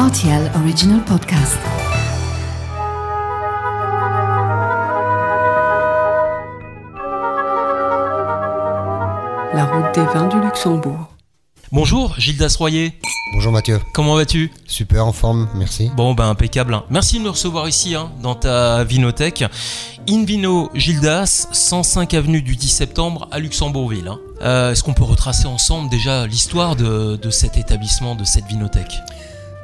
RTL Original Podcast. La route des vins du Luxembourg. Bonjour, Gilles Dasroyer. Bonjour Mathieu. Comment vas-tu? Super en forme, merci. Bon, ben impeccable. hein. Merci de me recevoir ici, hein, dans ta vinothèque. Invino Gildas, 105 avenue du 10 septembre à Luxembourgville. hein. Euh, Est-ce qu'on peut retracer ensemble déjà l'histoire de, de cet établissement, de cette vinothèque?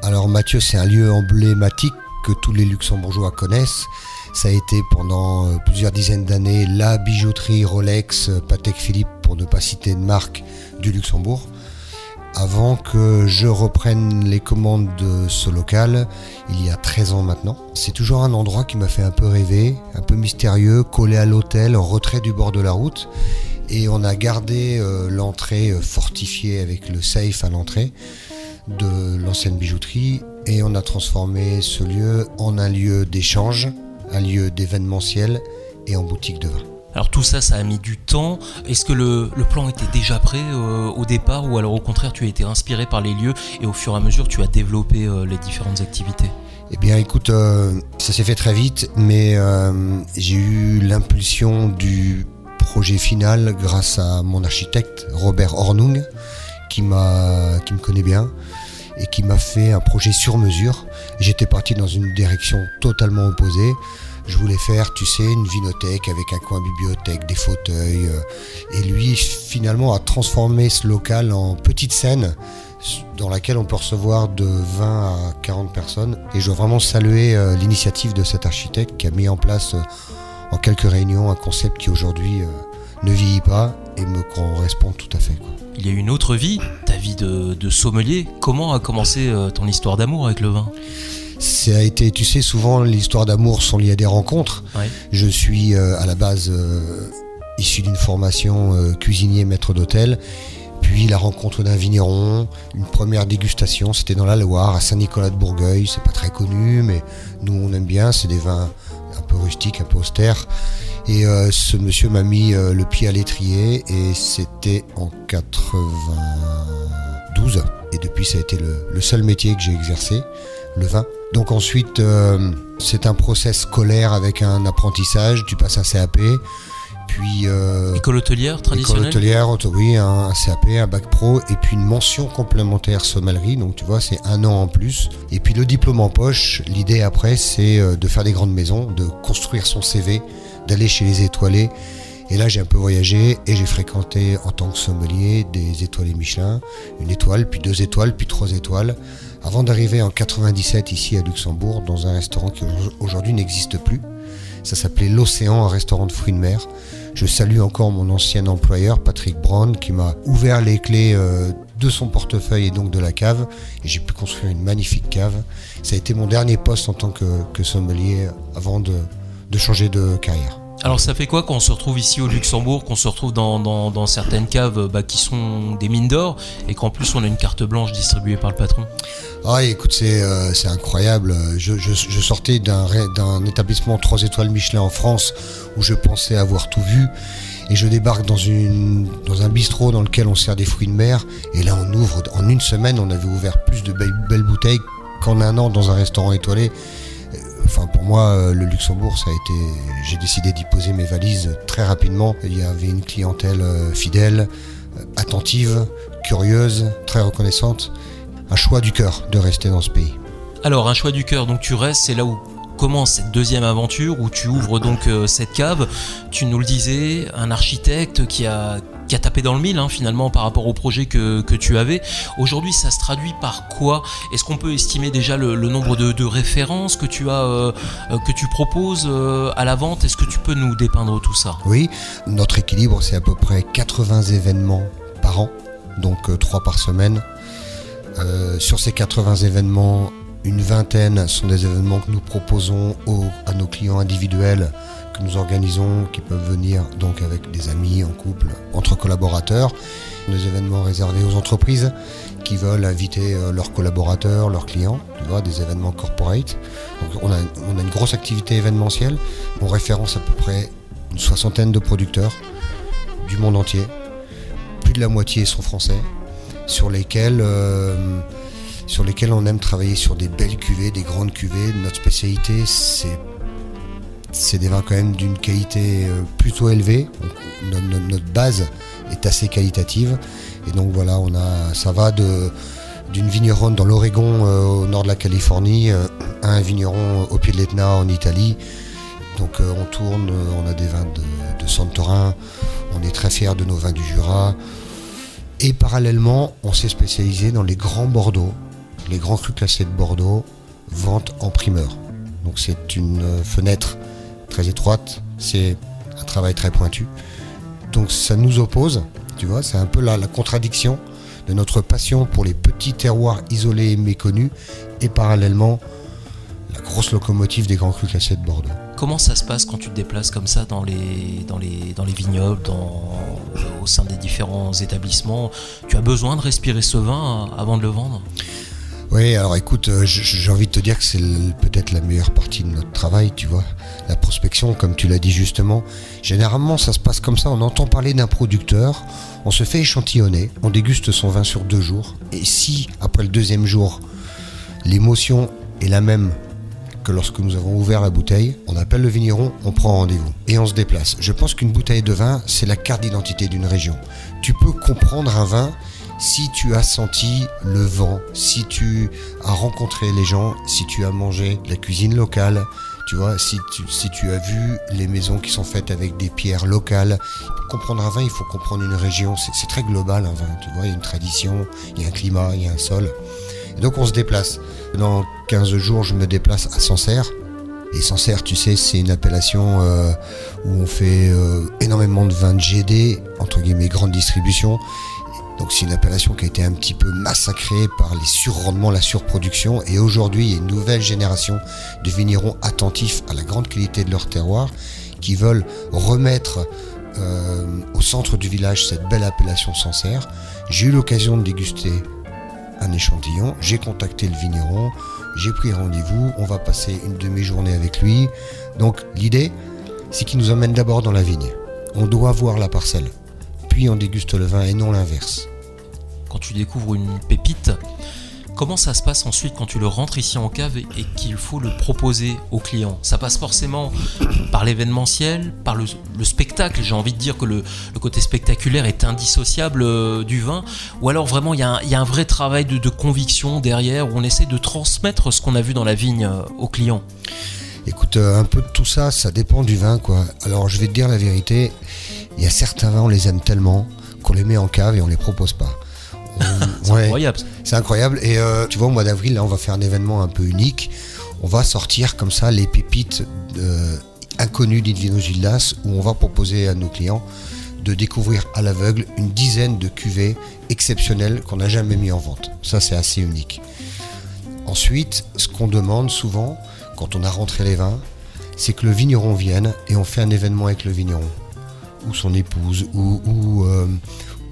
Alors Mathieu, c'est un lieu emblématique que tous les Luxembourgeois connaissent. Ça a été pendant euh, plusieurs dizaines d'années la bijouterie Rolex, euh, Patek Philippe, pour ne pas citer de marque, du Luxembourg. Avant que je reprenne les commandes de ce local, il y a 13 ans maintenant. C'est toujours un endroit qui m'a fait un peu rêver, un peu mystérieux, collé à l'hôtel, en retrait du bord de la route. Et on a gardé euh, l'entrée fortifiée avec le safe à l'entrée de l'ancienne bijouterie et on a transformé ce lieu en un lieu d'échange, un lieu d'événementiel et en boutique de vin. Alors tout ça, ça a mis du temps. Est-ce que le, le plan était déjà prêt euh, au départ ou alors au contraire tu as été inspiré par les lieux et au fur et à mesure tu as développé euh, les différentes activités? Eh bien écoute, euh, ça s'est fait très vite, mais j'ai eu l'impulsion du projet final grâce à mon architecte Robert Hornung, qui, me connaît bien et qui m'a fait un projet sur mesure. J'étais parti dans une direction totalement opposée. Je voulais faire, tu sais, une vinothèque avec un coin bibliothèque, des fauteuils. euh, Et lui, finalement, a transformé ce local en petite scène dans laquelle on peut recevoir de 20 à 40 personnes. Et je veux vraiment saluer euh, l'initiative de cet architecte qui a mis en place euh, en quelques réunions un concept qui aujourd'hui ne vieillit pas et me correspond tout à fait. quoi. Il y a une autre vie, ta vie de, de sommelier. Comment a commencé euh, ton histoire d'amour avec le vin? Ça a été, tu sais, souvent l'histoire d'amour sont liées à des rencontres. Ouais. Je suis euh, à la base euh, issu d'une formation euh, cuisinier maître d'hôtel. Puis la rencontre d'un vigneron, une première dégustation, c'était dans la Loire, à Saint-Nicolas de Bourgueil. C'est pas très connu, mais nous on aime bien. C'est des vins un peu rustiques, un peu austères. Et euh, ce monsieur m'a mis euh, le pied à l'étrier et c'était en 92. Et depuis, ça a été le, le seul métier que j'ai exercé, le vin. Donc ensuite, euh, c'est un process scolaire avec un apprentissage. Tu passes un CAP, puis euh, École hôtelière école traditionnelle hôtelière, auto- oui, un, un CAP, un bac pro, et puis une mention complémentaire sommellerie. Donc tu vois, c'est un an en plus. Et puis le diplôme en poche. L'idée après, c'est de faire des grandes maisons, de construire son CV, d'aller chez les étoilés. Et là, j'ai un peu voyagé et j'ai fréquenté en tant que sommelier des étoilés Michelin, une étoile, puis deux étoiles, puis trois étoiles, avant d'arriver en 97 ici à Luxembourg dans un restaurant qui aujourd'hui n'existe plus. Ça s'appelait l'Océan, un restaurant de fruits de mer. Je salue encore mon ancien employeur, Patrick Brown, qui m'a ouvert les clés euh, de son portefeuille et donc de la cave. Et j'ai pu construire une magnifique cave. Ça a été mon dernier poste en tant que sommelier avant de, de changer de carrière. Alors ça fait quoi quand on se retrouve ici au Luxembourg, qu'on se retrouve dans, dans- dans certaines caves bah, qui sont des mines d'or et qu'en plus on a une carte blanche distribuée par le patron? Ah, écoute, c'est euh, incroyable. Je, je- je sortais d'un établissement 3 étoiles Michelin en France où je pensais avoir tout vu. Et je débarque dans, une, dans un bistrot dans lequel on sert des fruits de mer. Et là, on ouvre. En une semaine, on avait ouvert plus de belles, belles bouteilles qu'en un an dans un restaurant étoilé. Enfin, pour moi, euh, le Luxembourg, ça a été. J'ai décidé d'y poser mes valises très rapidement. Il y avait une clientèle euh, fidèle, euh, attentive, curieuse, très reconnaissante. Un choix du cœur de rester dans ce pays. Alors un choix du cœur, donc tu restes, c'est là où commence cette deuxième aventure où tu ouvres donc cette cave. Tu nous le disais, un architecte qui a qui a tapé dans le mille hein, finalement par rapport au projet que, tu avais. Aujourd'hui, ça se traduit par quoi? Est-ce qu'on peut estimer déjà le, nombre de, références que tu euh, euh, proposes euh, à la vente? Est-ce que tu peux nous dépeindre tout ça? Oui, notre équilibre, c'est à peu près 80 événements par an, donc 3 par semaine. Euh, sur ces 80 événements, une vingtaine sont des événements que nous proposons à nos clients individuels que nous organisons, qui peuvent venir donc avec des amis, en couple, entre collaborateurs. Des événements réservés aux entreprises qui veulent inviter euh, leurs collaborateurs, leurs clients, des événements corporate. Donc on a, on a une grosse activité événementielle. On référence à peu près une soixantaine de producteurs du monde entier. Plus de la moitié sont français, sur lesquels euh, sur lesquels on aime travailler sur des belles cuvées, des grandes cuvées. Notre spécialité, c'est des vins quand même d'une qualité euh, plutôt élevée. Notre base est assez qualitative. Et donc voilà, on a, ça va de, d'une vigneronne dans l'Oregon euh, au nord de la Californie euh, à un vigneron au pied de l'Etna en Italie. Donc on tourne, on a des vins de, de Santorin, on est très fiers de nos vins du Jura. Et parallèlement, on s'est spécialisé dans les grands Bordeaux, les grands crus classés de Bordeaux, vente en primeur. Donc c'est une euh, fenêtre très étroite, c'est un travail très pointu. Donc ça nous oppose, tu vois, c'est un peu la, contradiction de notre passion pour les petits terroirs isolés et méconnus et parallèlement la grosse locomotive des grands crus classés de Bordeaux. Comment ça se passe quand tu te déplaces comme ça dans les, vignobles, au sein des différents établissements? Tu as besoin de respirer ce vin euh, avant de le vendre? Oui, alors écoute, euh, j'ai envie de te dire que c'est peut-être la meilleure partie de notre travail, tu vois. La prospection, comme tu l'as dit justement. Généralement, ça se passe comme ça. On entend parler d'un producteur, on se fait échantillonner, on déguste son vin sur deux jours. Et si, après le deuxième jour, l'émotion est la même que lorsque nous avons ouvert la bouteille, on appelle le vigneron, on prend rendez-vous et on se déplace. Je pense qu'une bouteille de vin, c'est la carte d'identité d'une région. Tu peux comprendre un vin si tu as senti le vent, si tu as rencontré les gens, si tu as mangé la cuisine locale, tu vois, si tu, as vu les maisons qui sont faites avec des pierres locales. Pour comprendre un vin, il faut comprendre une région. C'est très global un vin, tu vois, il y a une tradition, il y a un climat, il y a un sol. Donc on se déplace. Dans 15 jours, je me déplace à Sancerre. Et Sancerre, tu sais, c'est une appellation euh, où on fait euh, énormément de vins de GD, entre guillemets, grande distribution. Donc c'est une appellation qui a été un petit peu massacrée par les surrendements, la surproduction. Et aujourd'hui, il y a une nouvelle génération de vignerons attentifs à la grande qualité de leur terroir, qui veulent remettre euh, au centre du village cette belle appellation Sancerre. J'ai eu l'occasion de déguster un échantillon, j'ai contacté le vigneron, j'ai pris rendez-vous, on va passer une demi-journée avec lui. Donc l'idée, c'est qu'il nous emmène d'abord dans la vigne. On doit voir la parcelle, puis on déguste le vin et non l'inverse. Quand tu découvres une pépite, comment ça se passe ensuite quand tu le rentres ici en cave et, qu'il faut le proposer au client? Ça passe forcément par l'événementiel, par le, le spectacle. J'ai envie de dire que le, le côté spectaculaire est indissociable euh, du vin. Ou alors vraiment il y, a un- il y a un vrai travail de, de conviction derrière où on essaie de transmettre ce qu'on a vu dans la vigne euh, au client. Écoute, euh, un peu de tout ça, ça dépend du vin, quoi. Alors, je vais te dire la vérité, il y a certains vins, on les aime tellement qu'on les met en cave et on les propose pas. C'est ouais, incroyable. c'est incroyable. Et euh, tu vois, au mois d'avril, là, on va faire un événement un peu unique. On va sortir comme ça les pépites euh, inconnues d'Invino Gildas, où on va proposer à nos clients de découvrir à l'aveugle une dizaine de cuvées exceptionnelles qu'on n'a jamais mis en vente. Ça, c'est assez unique. Ensuite, ce qu'on demande souvent, quand on a rentré les vins, c'est que le vigneron vienne et on fait un événement avec le vigneron, ou son épouse, ou, euh,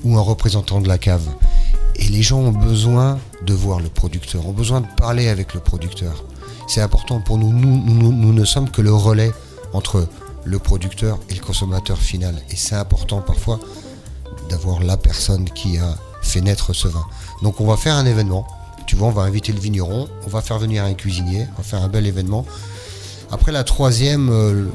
ou un représentant de la cave. Et les gens ont besoin de voir le producteur, ont besoin de parler avec le producteur. C'est important pour nous. Nous, nous, nous ne sommes que le relais entre le producteur et le consommateur final. Et c'est important parfois d'avoir la personne qui a fait naître ce vin. Donc on va faire un événement. Tu vois, on va inviter le vigneron, on va faire venir un cuisinier, on va faire un bel événement. Après, la troisième euh,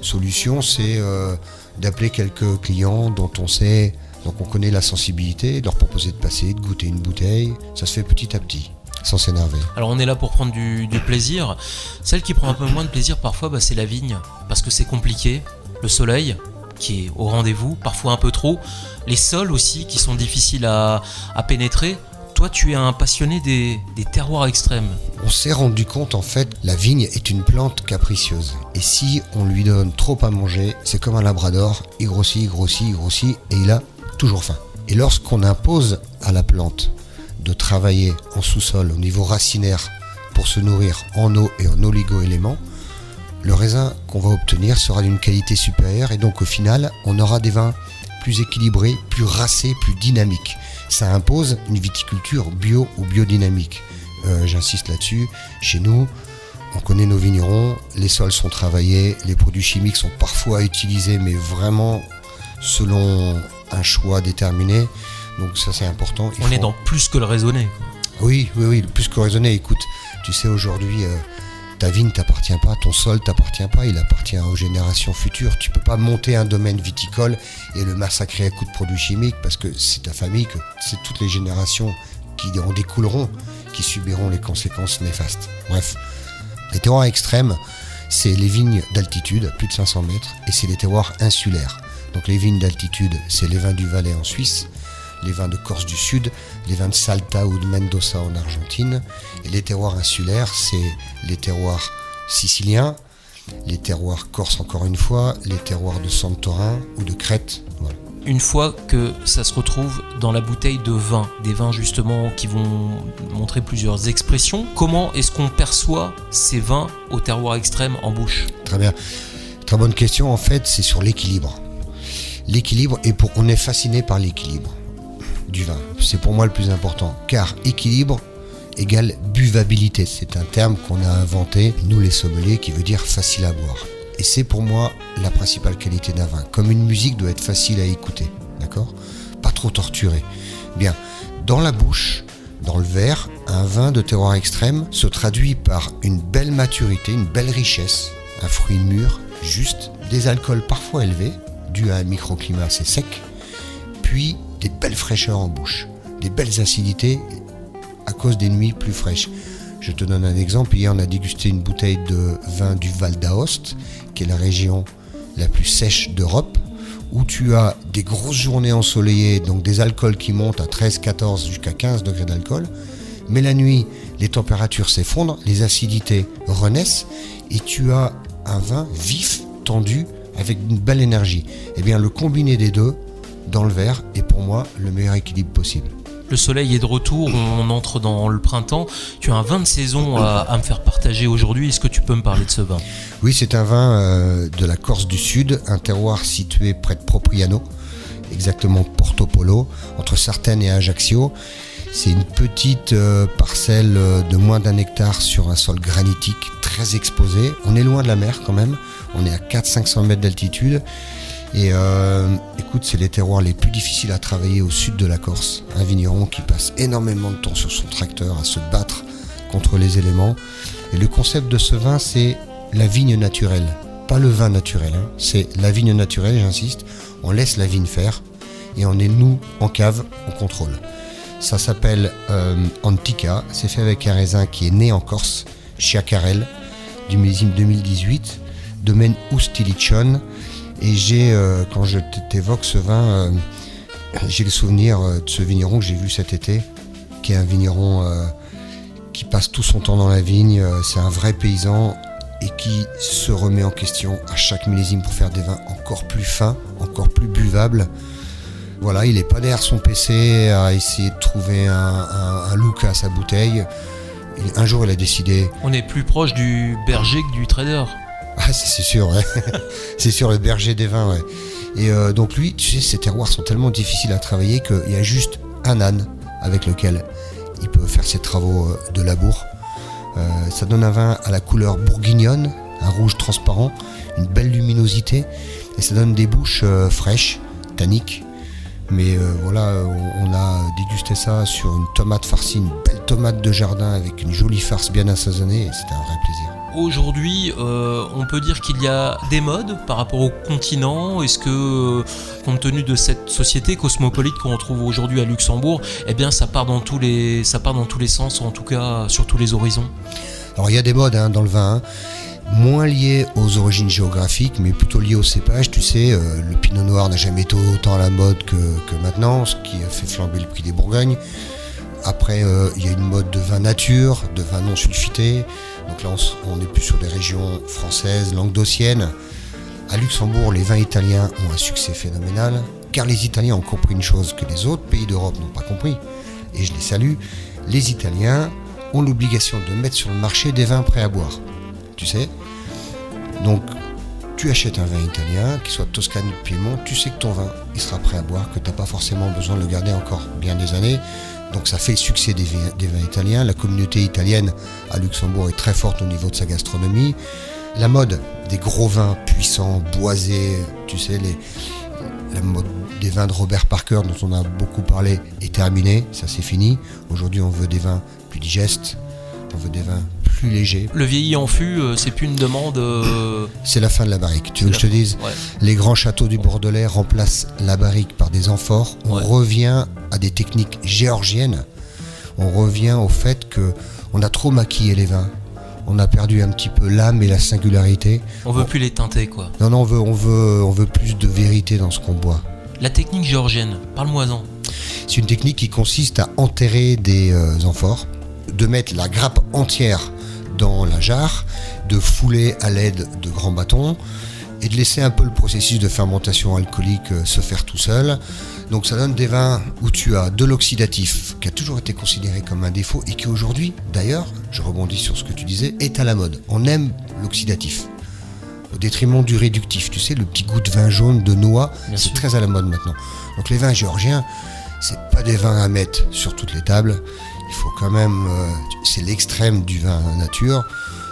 solution, c'est euh, d'appeler quelques clients dont on sait, donc on connaît la sensibilité, de leur proposer de passer, de goûter une bouteille. Ça se fait petit à petit, sans s'énerver. Alors on est là pour prendre du, plaisir. Celle qui prend un peu moins de plaisir parfois, bah, c'est la vigne, parce que c'est compliqué. Le soleil, qui est au rendez-vous, parfois un peu trop. Les sols aussi, qui sont difficiles à pénétrer. Tu es un passionné des, des terroirs extrêmes. On s'est rendu compte en fait, la vigne est une plante capricieuse. Et si on lui donne trop à manger, c'est comme un labrador, il grossit, il grossit, il grossit, et il a toujours faim. Et lorsqu'on impose à la plante de travailler en sous-sol au niveau racinaire pour se nourrir en eau et en oligo-éléments, le raisin qu'on va obtenir sera d'une qualité supérieure et donc au final, on aura des vins plus équilibrés, plus racés, plus dynamiques. Ça impose une viticulture bio ou biodynamique. Euh, J'insiste là-dessus. Chez nous, on connaît nos vignerons, les sols sont travaillés, les produits chimiques sont parfois utilisés, mais vraiment selon un choix déterminé. Donc ça c'est important. On est dans plus que le raisonné. Oui, oui, oui, plus que raisonner. Écoute, tu sais, aujourd'hui, euh, ta vigne t'appartient pas, ton sol t'appartient pas, il appartient aux générations futures. Tu peux pas monter un domaine viticole et le massacrer à coups de produits chimiques parce que c'est ta famille, que c'est toutes les générations qui en découleront, qui subiront les conséquences néfastes. Bref, les terroirs extrêmes, c'est les vignes d'altitude, plus de 500 mètres, et c'est les terroirs insulaires. Donc les vignes d'altitude, c'est les vins du Valais en Suisse, les vins de Corse du Sud, les vins de Salta ou de Mendoza en Argentine. Et les terroirs insulaires, c'est les terroirs siciliens, les terroirs corse encore une fois, les terroirs de Santorin ou de Crète. Voilà. Une fois que ça se retrouve dans la bouteille de vin, des vins justement qui vont montrer plusieurs expressions, comment est-ce qu'on perçoit ces vins au terroir extrême en bouche? Très bien. Très bonne question. En fait, c'est sur l'équilibre. L'équilibre, et pour, on est fasciné par l'équilibre vin. C'est pour moi le plus important. Car équilibre égale buvabilité. C'est un terme qu'on a inventé, nous les sommeliers, qui veut dire facile à boire. Et c'est pour moi la principale qualité d'un vin. Comme une musique doit être facile à écouter, d'accord? Pas trop torturé. Bien, dans la bouche, dans le verre, un vin de terroir extrême se traduit par une belle maturité, une belle richesse, un fruit mûr, juste, des alcools parfois élevés, dus à un microclimat assez sec, puis des belles fraîcheurs en bouche, des belles acidités à cause des nuits plus fraîches. Je te donne un exemple. Hier, on a dégusté une bouteille de vin du Val d'Aoste, qui est la région la plus sèche d'Europe, où tu as des grosses journées ensoleillées, donc des alcools qui montent à 13, 14 jusqu'à 15 degrés d'alcool. Mais la nuit, les températures s'effondrent, les acidités renaissent, et tu as un vin vif, tendu, avec une belle énergie. Eh bien, le combiné des deux dans le verre est pour moi le meilleur équilibre possible. Le soleil est de retour, on entre dans le printemps. Tu as un vin de saison à, à me faire partager aujourd'hui. Est-ce que tu peux me parler de ce vin? Oui, c'est un vin euh, de la Corse du Sud, un terroir situé près de Propriano, exactement Porto Polo, entre Sartène et Ajaccio. C'est une petite euh, parcelle euh, de moins d'un hectare sur un sol granitique très exposé. On est loin de la mer quand même. On est à 400-500 mètres d'altitude. Et euh, écoute, c'est les terroirs les plus difficiles à travailler au sud de la Corse. Un vigneron qui passe énormément de temps sur son tracteur à se battre contre les éléments. Et le concept de ce vin, c'est la vigne naturelle. Pas le vin naturel, hein. c'est la vigne naturelle, j'insiste. On laisse la vigne faire et on est nous en cave, on contrôle. Ça s'appelle euh, Antica, c'est fait avec un raisin qui est né en Corse, Chiacarel, du millésime 2018, domaine Oustilichon. Et j'ai, euh, quand je t'évoque ce vin, euh, j'ai le souvenir euh, de ce vigneron que j'ai vu cet été, qui est un vigneron qui passe tout son temps dans la vigne. C'est un vrai paysan et qui se remet en question à chaque millésime pour faire des vins encore plus fins, encore plus buvables. Voilà, il est pas derrière son PC à essayer de trouver un, look à sa bouteille. Il- un jour, il a décidé On est plus proche du berger que du trader. Ah, c'est sûr, c'est sûr, le berger des vins. Et euh, donc lui, tu sais, ces terroirs sont tellement difficiles à travailler qu'il y a juste un âne avec lequel il peut faire ses travaux euh, de labour. Euh, ça donne un vin à la couleur bourguignonne, un rouge transparent, une belle luminosité, et ça donne des bouches fraîches, tanniques. Mais voilà, on, on a dégusté ça sur une tomate farcie, une belle tomate de jardin avec une jolie farce bien assaisonnée, et c'était un vrai plaisir. Aujourd'hui, euh, on peut dire qu'il y a des modes par rapport au continent. Est-ce que, euh, compte tenu de cette société cosmopolite qu'on retrouve aujourd'hui à Luxembourg, eh bien, ça part dans tous les, ça part dans tous les sens, en tout cas sur tous les horizons? Alors il y a des modes hein, dans le vin, hein. moins liés aux origines géographiques, mais plutôt liés au cépage. Tu sais, euh, le pinot noir n'a jamais été autant à la mode que, que maintenant, ce qui a fait flamber le prix des Bourgognes. Après, euh, il y a une mode de vin nature, de vin non sulfité. Donc là, on n'est plus sur des régions françaises, languedociennes. À Luxembourg, les vins italiens ont un succès phénoménal, car les Italiens ont compris une chose que les autres pays d'Europe n'ont pas compris, et je les salue. Les Italiens ont l'obligation de mettre sur le marché des vins prêts à boire. Tu sais? Donc, tu achètes un vin italien, qu'il soit Toscane ou Piémont, tu sais que ton vin, il sera prêt à boire, que tu n'as pas forcément besoin de le garder encore bien des années. Donc ça fait le succès des, vins- italiens. La communauté italienne à Luxembourg est très forte au niveau de sa gastronomie. La mode des gros vins puissants, boisés, tu sais, la mode des vins de Robert Parker dont on a beaucoup parlé est terminée, ça c'est fini. Aujourd'hui on veut des vins plus digestes, on veut des vins plus légers. Le vieilli en fût, euh, c'est plus une demande. euh, C'est la fin de la barrique. Tu veux que je te dise Ouais. Les grands châteaux du Bordelais remplacent la barrique par des amphores. On Ouais. revient à des techniques géorgiennes. On revient au fait que on a trop maquillé les vins. On a perdu un petit peu l'âme et la singularité. On veut plus les teinter, quoi. Non, non, on veut, on veut, on veut plus de vérité dans ce qu'on boit. La technique géorgienne, parle-moi-en. C'est une technique qui consiste à enterrer des euh, amphores, de mettre la grappe entière dans la jarre, de fouler à l'aide de grands bâtons et de laisser un peu le processus de fermentation alcoolique euh, se faire tout seul. Donc ça donne des vins où tu as de l'oxydatif, qui a toujours été considéré comme un défaut et qui aujourd'hui, d'ailleurs, je rebondis sur ce que tu disais, est à la mode. On aime l'oxydatif au détriment du réductif. Tu sais, le petit goût de vin jaune, de noix, c'est très à la mode maintenant. Donc les vins géorgiens, c'est pas des vins à mettre sur toutes les tables. Il faut quand même, euh, c'est l'extrême du vin nature.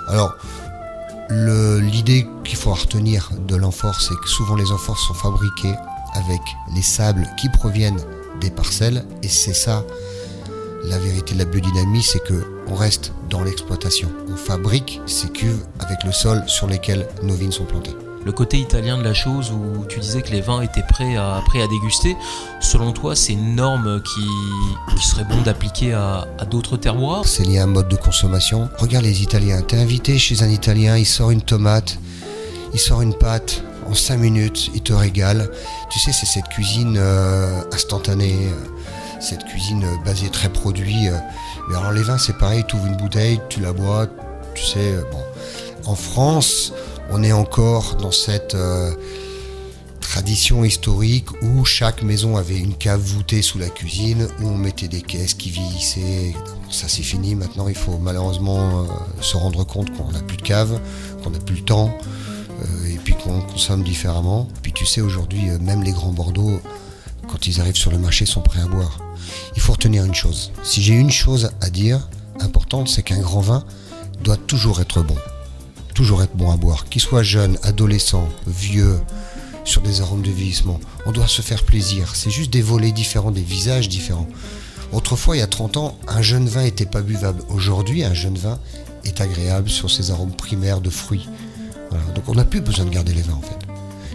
Alors, l'idée qu'il faut retenir de l'amphore, c'est que souvent les amphores sont fabriqués avec les sables qui proviennent des parcelles, et c'est ça la vérité de la biodynamie, c'est que on reste dans l'exploitation. On fabrique ces cuves avec le sol sur lesquels nos vignes sont plantées. Le côté italien de la chose où tu disais que les vins étaient prêts à, déguster, selon toi, c'est une norme qui, serait bon d'appliquer à, d'autres terroirs? C'est lié à un mode de consommation. Regarde les Italiens. T'es invité chez un Italien, il sort une tomate, il sort une pâte. En 5 minutes, il te régale. Tu sais, c'est cette cuisine euh, instantanée, euh, cette cuisine euh, basée très produit. Mais alors les vins, c'est pareil. Tu ouvres une bouteille, tu la bois. Tu sais, bon. En France, on est encore dans cette euh, tradition historique où chaque maison avait une cave voûtée sous la cuisine, où on mettait des caisses qui vieillissaient. Ça c'est fini, maintenant il faut malheureusement euh, se rendre compte qu'on n'a plus de cave, qu'on n'a plus le temps, euh, et puis qu'on consomme différemment. Puis tu sais aujourd'hui, même les grands Bordeaux, quand ils arrivent sur le marché, sont prêts à boire. Il faut retenir une chose. Si j'ai une chose à dire importante, c'est qu'un grand vin doit toujours être bon. Toujours être bon à boire. Qu'il soit jeune, adolescent, vieux, sur des arômes de vieillissement. On doit se faire plaisir. C'est juste des volets différents, des visages différents. Autrefois, il y a 30 ans, un jeune vin n'était pas buvable. Aujourd'hui, un jeune vin est agréable sur ses arômes primaires de fruits. Donc on n'a plus besoin de garder les vins en fait.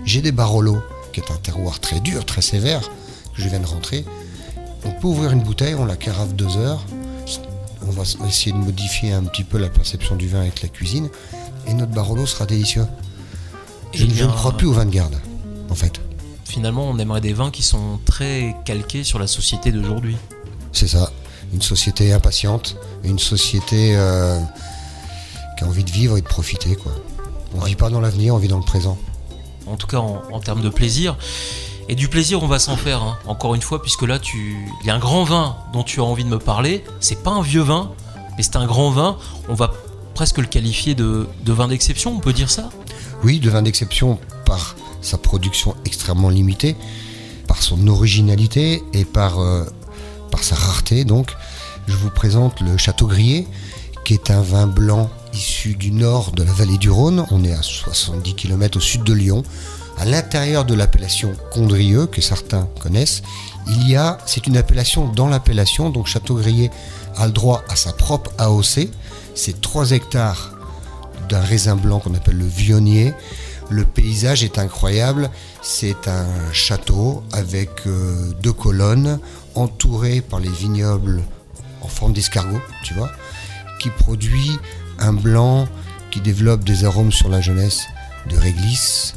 J'ai des Barolo, qui est un terroir très dur, très sévère, que je viens de rentrer. On peut ouvrir une bouteille, on la carafe deux heures. On va essayer de modifier un petit peu la perception du vin avec la cuisine. Et notre Barolo sera délicieux. Je, Eh ne- je ne crois plus au vin de garde, en fait. Finalement, on aimerait des vins qui sont très calqués sur la société d'aujourd'hui. C'est ça. Une société impatiente, une société euh, qui a envie de vivre et de profiter. Quoi. On ne Ouais. vit pas dans l'avenir, on vit dans le présent. en tout cas en, en termes de plaisir. Et du plaisir, on va s'en faire, hein. encore une fois, puisque là, tu... il y a un grand vin dont tu as envie de me parler. C'est pas un vieux vin, mais c'est un grand vin. On va presque le qualifier de, de vin d'exception, on peut dire ça? Oui, le vin d'exception par sa production extrêmement limitée, par son originalité et par, euh, sa rareté. Donc, je vous présente le Château Grillé, qui est un vin blanc issu du nord de la vallée du Rhône. On est à 70 km au sud de Lyon. À l'intérieur de l'appellation Condrieux, que certains connaissent, il y a, c'est une appellation dans l'appellation, donc Château Grillé a le droit à sa propre AOC. C'est 3 hectares d'un raisin blanc qu'on appelle le vionnier. Le paysage est incroyable. C'est un château avec euh, deux colonnes entouré par les vignobles en forme d'escargot, tu vois, qui produit un blanc qui développe des arômes sur la jeunesse de réglisse,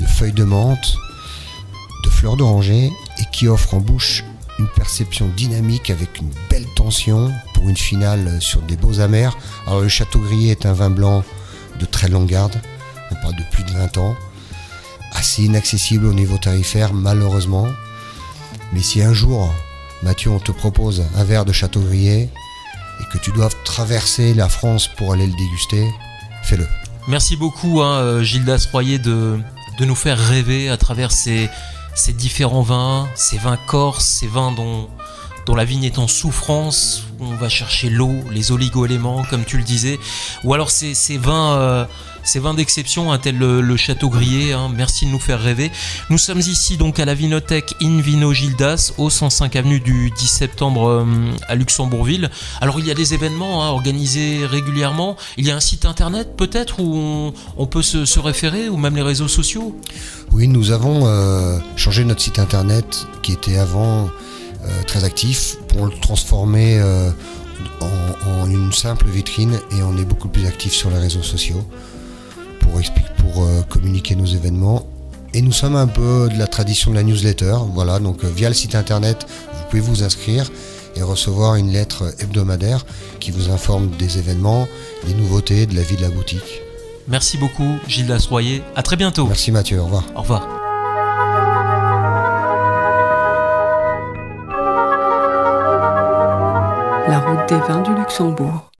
de feuilles de menthe, de fleurs d'oranger et qui offre en bouche une perception dynamique avec une belle tension pour une finale sur des beaux amers. Alors le Château Grillé est un vin blanc de très longue garde, on parle de plus de 20 ans, assez inaccessible au niveau tarifaire malheureusement. Mais si un jour, Mathieu, te propose un verre de Château Grillé et que tu dois traverser la France pour aller le déguster, fais-le. Merci beaucoup, hein, euh, Gildas Royer, de, de nous faire rêver à travers ces, ces différents vins, ces vins corses, ces vins dont, la vigne est en souffrance, on va chercher l'eau, les oligo-éléments, comme tu le disais, ou alors ces, ces vins, euh, ces vins d'exception, un tel le, Château Grillé. hein. merci de nous faire rêver. Nous sommes ici donc à la Vinothèque In Vino Gildas, au 105 avenue du 10 septembre euh, à Luxembourgville. Alors il y a des événements hein, organisés régulièrement. Il y a un site internet peut-être où on, peut se, référer, ou même les réseaux sociaux? Oui, nous avons euh, changé notre site internet qui était avant euh, très actif pour le transformer en, en une simple vitrine et on est beaucoup plus actif sur les réseaux sociaux pour, pour euh, communiquer nos événements. Et nous sommes un peu de la tradition de la newsletter. Voilà, donc euh, via le site internet, vous pouvez vous inscrire et recevoir une lettre hebdomadaire qui vous informe des événements, des nouveautés, de la vie de la boutique. Merci beaucoup Gildas Royer. À très bientôt. Merci Mathieu, au revoir. Au revoir. La route des vins du Luxembourg.